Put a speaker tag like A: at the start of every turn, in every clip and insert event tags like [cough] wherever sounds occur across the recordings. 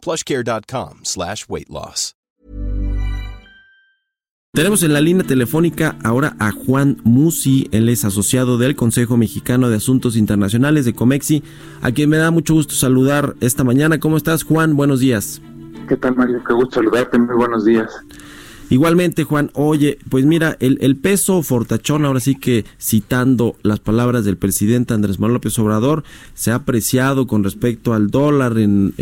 A: plushcare.com slash weight loss.
B: Tenemos en la línea telefónica ahora a Juan Musi, él es asociado del Consejo Mexicano de Asuntos Internacionales de Comexi, a quien me da mucho gusto saludar esta mañana. ¿Cómo estás, Juan? Buenos días.
C: ¿Qué tal, Mario? Qué gusto saludarte. Muy buenos días.
B: Igualmente, Juan, oye, pues mira, el, peso fortachón, ahora sí que citando las palabras del presidente Andrés Manuel López Obrador, se ha apreciado con respecto al dólar en,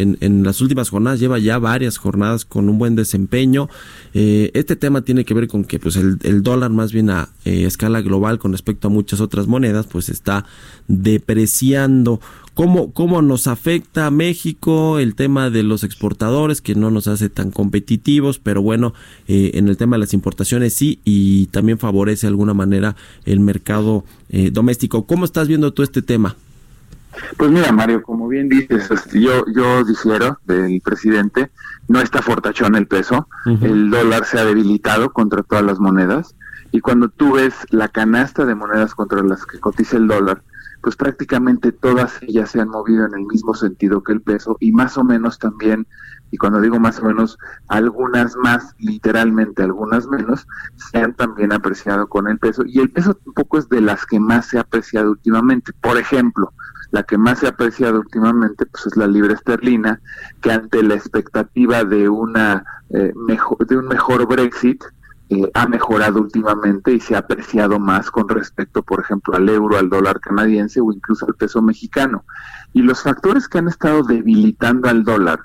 B: las últimas jornadas, lleva ya varias jornadas con un buen desempeño. Eh, este tema tiene que ver con que pues el, el dólar más bien a eh, escala global con respecto a muchas otras monedas, pues está depreciando. ¿Cómo, ¿Cómo nos afecta a México el tema de los exportadores, que no nos hace tan competitivos, pero bueno, eh, en el tema de las importaciones sí, y también favorece de alguna manera el mercado eh, doméstico? ¿Cómo estás viendo tú este tema?
C: Pues mira, Mario, como bien dices, este, yo, yo difiero del presidente, no está fortachón el peso, uh -huh. el dólar se ha debilitado contra todas las monedas, y cuando tú ves la canasta de monedas contra las que cotiza el dólar, pues prácticamente todas ellas se han movido en el mismo sentido que el peso y más o menos también, y cuando digo más o menos, algunas más, literalmente algunas menos, se han también apreciado con el peso y el peso tampoco es de las que más se ha apreciado últimamente. Por ejemplo, la que más se ha apreciado últimamente pues es la libra esterlina, que ante la expectativa de una eh, mejor, de un mejor Brexit, eh, ha mejorado últimamente y se ha apreciado más con respecto, por ejemplo, al euro, al dólar canadiense o incluso al peso mexicano. Y los factores que han estado debilitando al dólar,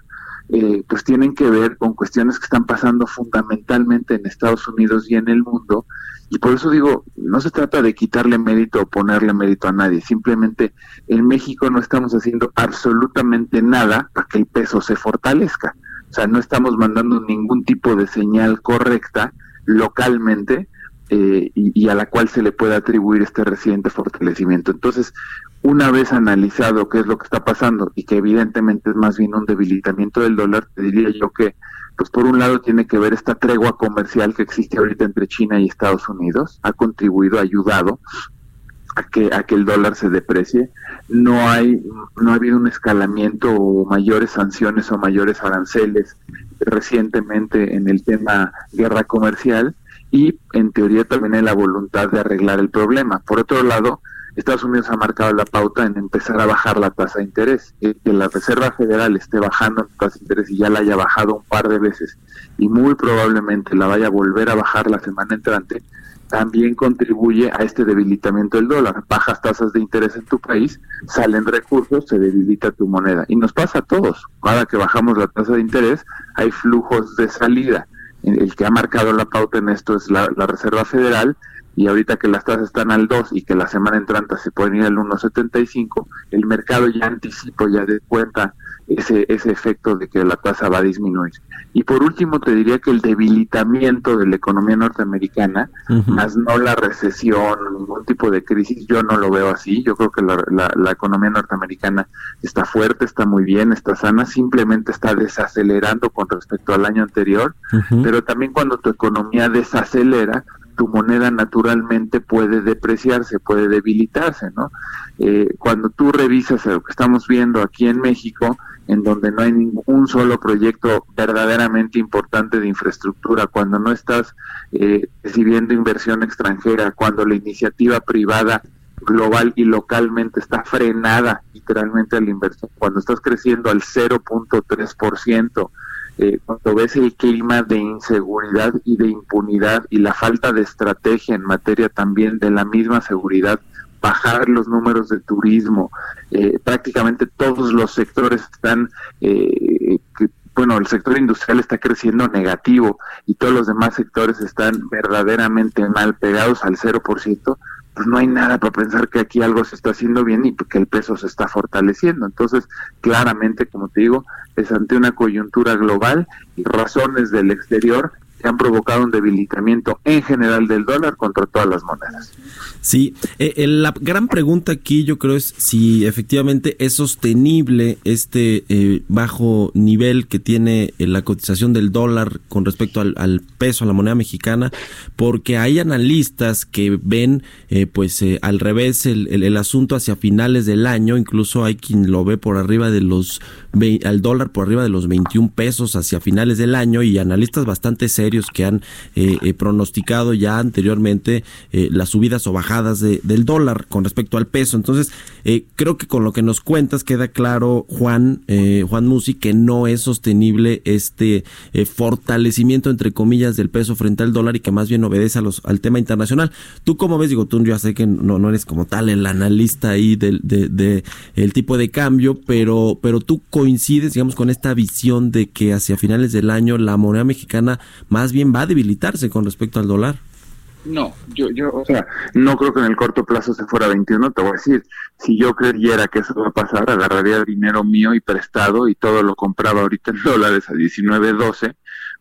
C: eh, pues tienen que ver con cuestiones que están pasando fundamentalmente en Estados Unidos y en el mundo. Y por eso digo, no se trata de quitarle mérito o ponerle mérito a nadie. Simplemente en México no estamos haciendo absolutamente nada para que el peso se fortalezca. O sea, no estamos mandando ningún tipo de señal correcta localmente eh, y, a la cual se le puede atribuir este reciente fortalecimiento. Entonces, una vez analizado qué es lo que está pasando y que evidentemente es más bien un debilitamiento del dólar, te diría yo que, pues por un lado tiene que ver esta tregua comercial que existe ahorita entre China y Estados Unidos, ha contribuido, ha ayudado a que a que el dólar se deprecie no hay no ha habido un escalamiento o mayores sanciones o mayores aranceles recientemente en el tema guerra comercial y en teoría también hay la voluntad de arreglar el problema. Por otro lado Estados Unidos ha marcado la pauta en empezar a bajar la tasa de interés que la Reserva Federal esté bajando la tasa de interés y ya la haya bajado un par de veces y muy probablemente la vaya a volver a bajar la semana entrante también contribuye a este debilitamiento del dólar. Bajas tasas de interés en tu país, salen recursos, se debilita tu moneda. Y nos pasa a todos. Cada que bajamos la tasa de interés, hay flujos de salida. El que ha marcado la pauta en esto es la, la Reserva Federal y ahorita que las tasas están al 2 y que la semana entrante se pueden ir al 1.75, el mercado ya anticipa, ya de cuenta ese, ese efecto de que la tasa va a disminuir. Y por último te diría que el debilitamiento de la economía norteamericana, uh -huh. más no la recesión, ningún tipo de crisis, yo no lo veo así, yo creo que la, la, la economía norteamericana está fuerte, está muy bien, está sana, simplemente está desacelerando con respecto al año anterior, uh -huh. pero también cuando tu economía desacelera, tu moneda naturalmente puede depreciarse, puede debilitarse, ¿no? Eh, cuando tú revisas lo que estamos viendo aquí en México, en donde no hay ningún solo proyecto verdaderamente importante de infraestructura, cuando no estás eh, recibiendo inversión extranjera, cuando la iniciativa privada global y localmente está frenada literalmente a la inversión, cuando estás creciendo al 0.3%, eh, cuando ves el clima de inseguridad y de impunidad y la falta de estrategia en materia también de la misma seguridad, bajar los números de turismo, eh, prácticamente todos los sectores están, eh, bueno, el sector industrial está creciendo negativo y todos los demás sectores están verdaderamente mal pegados al 0%, pues no hay nada para pensar que aquí algo se está haciendo bien y que el peso se está fortaleciendo. Entonces, claramente, como te digo, es ante una coyuntura global y razones del exterior han provocado un debilitamiento en general del dólar contra todas las monedas.
B: Sí, eh, eh, la gran pregunta aquí yo creo es si efectivamente es sostenible este eh, bajo nivel que tiene la cotización del dólar con respecto al, peso, a la moneda mexicana, porque hay analistas que ven pues al revés el, el, asunto hacia finales del año, incluso hay quien lo ve por arriba de los, al dólar por arriba de los 21 pesos hacia finales del año y analistas bastante serios que han pronosticado ya anteriormente las subidas o bajadas de, del dólar con respecto al peso. Entonces, eh, creo que con lo que nos cuentas queda claro, Juan, eh, Juan Musi, que no es sostenible este eh, fortalecimiento, entre comillas, del peso frente al dólar y que más bien obedece a los, al tema internacional. ¿Tú cómo ves? Digo, tú ya sé que no, no eres como tal el analista ahí del de, el tipo de cambio, pero, pero tú coincides, digamos, con esta visión de que hacia finales del año la moneda mexicana más bien va a debilitarse con respecto al dólar.
C: No, yo, yo, o sea, no creo que en el corto plazo se fuera 21, te voy a decir, si yo creyera que eso va a pasar, agarraría dinero mío y prestado y todo lo compraba ahorita en dólares a 19, 12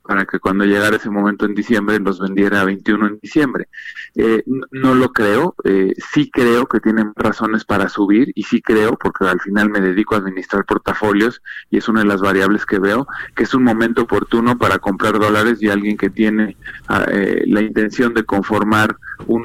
C: para que cuando llegara ese momento en diciembre los vendiera a 21 en diciembre. Eh, no, lo creo, eh, sí creo que tienen razones para subir y sí creo, porque al final me dedico a administrar portafolios y es una de las variables que veo, que es un momento oportuno para comprar dólares y alguien que tiene ah, eh, la intención de conformar un,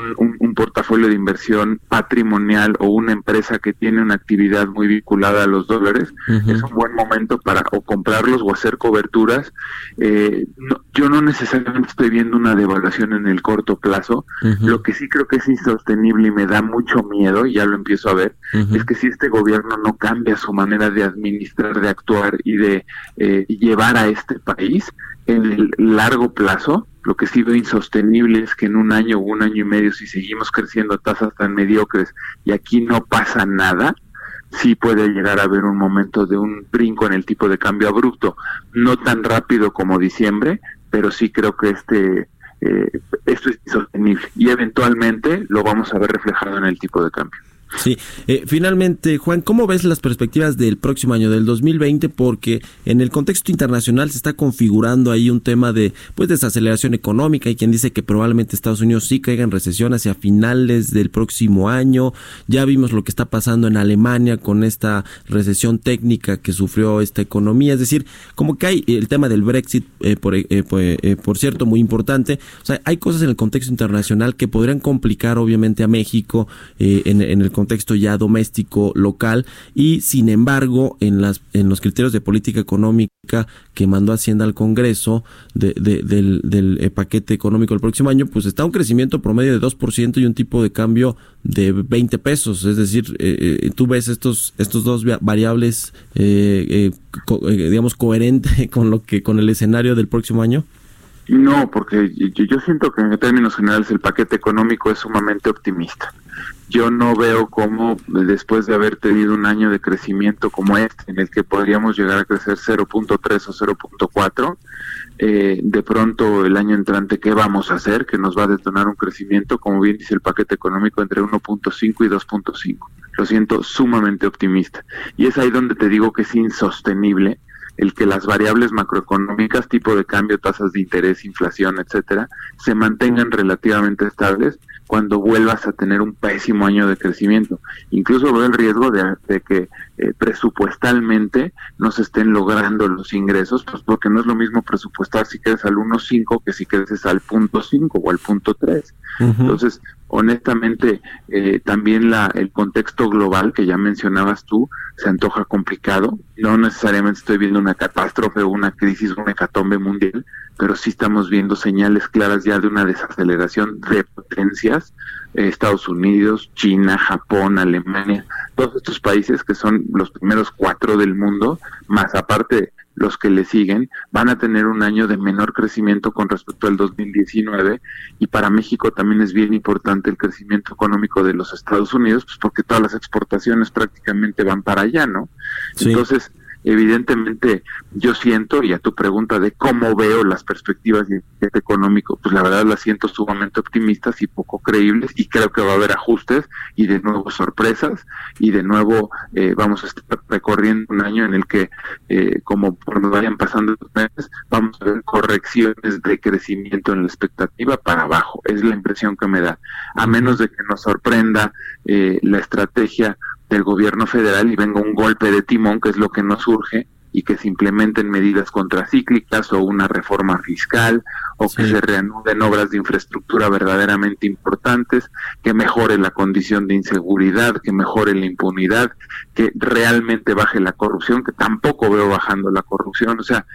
C: portafolio de inversión patrimonial o una empresa que tiene una actividad muy vinculada a los dólares, es un buen momento para o comprarlos o hacer coberturas. Eh, yo no necesariamente estoy viendo una devaluación en el corto plazo. Lo que sí creo que es insostenible y me da mucho miedo, y ya lo empiezo a ver, es que si este gobierno no cambia su manera de administrar, de actuar y de eh, llevar a este país en el largo plazo, lo que sí veo insostenible es que en un año o un año y medio, si seguimos creciendo a tasas tan mediocres y aquí no pasa nada, sí puede llegar a haber un momento de un brinco en el tipo de cambio abrupto, no tan rápido como diciembre, pero sí creo que este eh, esto es insostenible y eventualmente lo vamos a ver reflejado en el tipo de cambio.
B: Sí, eh, finalmente, Juan, ¿cómo ves las perspectivas del próximo año, del 2020? Porque en el contexto internacional se está configurando ahí un tema de pues desaceleración económica. y quien dice que probablemente Estados Unidos sí caiga en recesión hacia finales del próximo año. Ya vimos lo que está pasando en Alemania con esta recesión técnica que sufrió esta economía. Es decir, como que hay el tema del Brexit, eh, por, eh, por cierto, muy importante. O sea, hay cosas en el contexto internacional que podrían complicar obviamente a México en, en el contexto ya doméstico local y sin embargo en las en los criterios de política económica que mandó Hacienda al Congreso de, del, del eh, paquete económico el próximo año pues está un crecimiento promedio de 2% y un tipo de cambio de 20 pesos. Es decir eh, eh, tú ves estos estos dos variables digamos coherente [laughs] con lo que con el escenario del próximo año
C: no, porque yo siento que en términos generales el paquete económico es sumamente optimista yo no veo cómo después de haber tenido un año de crecimiento como este, en el que podríamos llegar a crecer 0.3 o 0.4, eh, de pronto el año entrante, ¿qué vamos a hacer? Que nos va a detonar un crecimiento, como bien dice el paquete económico, entre 1.5 y 2.5. Lo siento sumamente optimista. Y es ahí donde te digo que es insostenible el que las variables macroeconómicas, tipo de cambio, tasas de interés, inflación, etcétera, se mantengan relativamente estables cuando vuelvas a tener un pésimo año de crecimiento. Incluso veo el riesgo de, que eh, presupuestalmente no se estén logrando los ingresos, pues porque no es lo mismo presupuestar si creces al 1.5 que si creces al punto 5 o al punto 3. Entonces, honestamente, eh, también la, el contexto global que ya mencionabas tú se antoja complicado. No necesariamente estoy viendo una catástrofe o una crisis, una hecatombe mundial, pero sí estamos viendo señales claras ya de una desaceleración de potencias. Eh, Estados Unidos, China, Japón, Alemania, todos estos países que son los primeros cuatro del mundo, más aparte los que le siguen, van a tener un año de menor crecimiento con respecto al 2019 y para México también es bien importante el crecimiento económico de los Estados Unidos, pues porque todas las exportaciones prácticamente van para allá, ¿no? Entonces, evidentemente yo siento, y a tu pregunta de cómo veo las perspectivas de económico, pues la verdad las siento sumamente optimistas y poco creíbles y creo que va a haber ajustes y de nuevo sorpresas y de nuevo eh, vamos a estar recorriendo un año en el que eh, como por vayan pasando los meses vamos a ver correcciones de crecimiento en la expectativa para abajo, es la impresión que me da, a menos de que nos sorprenda eh, la estrategia del gobierno federal y venga un golpe de timón, que es lo que nos surge, y que se implementen medidas contracíclicas o una reforma fiscal o que se reanuden obras de infraestructura verdaderamente importantes, que mejore la condición de inseguridad, que mejore la impunidad, que realmente baje la corrupción, que tampoco veo bajando la corrupción, o sea,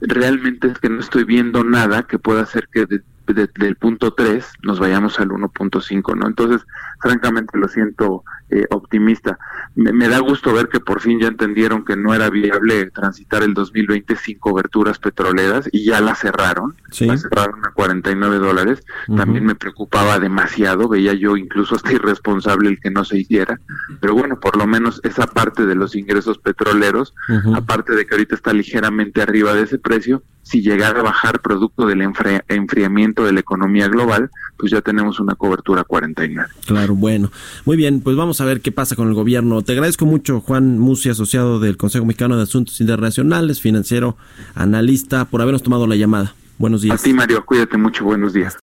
C: realmente es que no estoy viendo nada que pueda hacer que del punto 3 nos vayamos al 1.5, ¿no? Entonces, francamente lo siento eh, optimista. Me, da gusto ver que por fin ya entendieron que no era viable transitar el 2020 sin coberturas petroleras y ya la cerraron, la cerraron a 49 dólares. También me preocupaba demasiado, veía yo incluso hasta irresponsable el que no se hiciera, pero bueno, por lo menos esa parte de los ingresos petroleros, aparte de que ahorita está ligeramente arriba de ese precio, si llegara a bajar producto del enfriamiento de la economía global, pues ya tenemos una cobertura 49.
B: Claro, bueno. Muy bien, pues vamos a ver qué pasa con el gobierno. Te agradezco mucho, Juan Musi, asociado del Consejo Mexicano de Asuntos Internacionales, financiero, analista, por habernos tomado la llamada. Buenos días.
C: A ti, Mario, cuídate mucho, buenos días.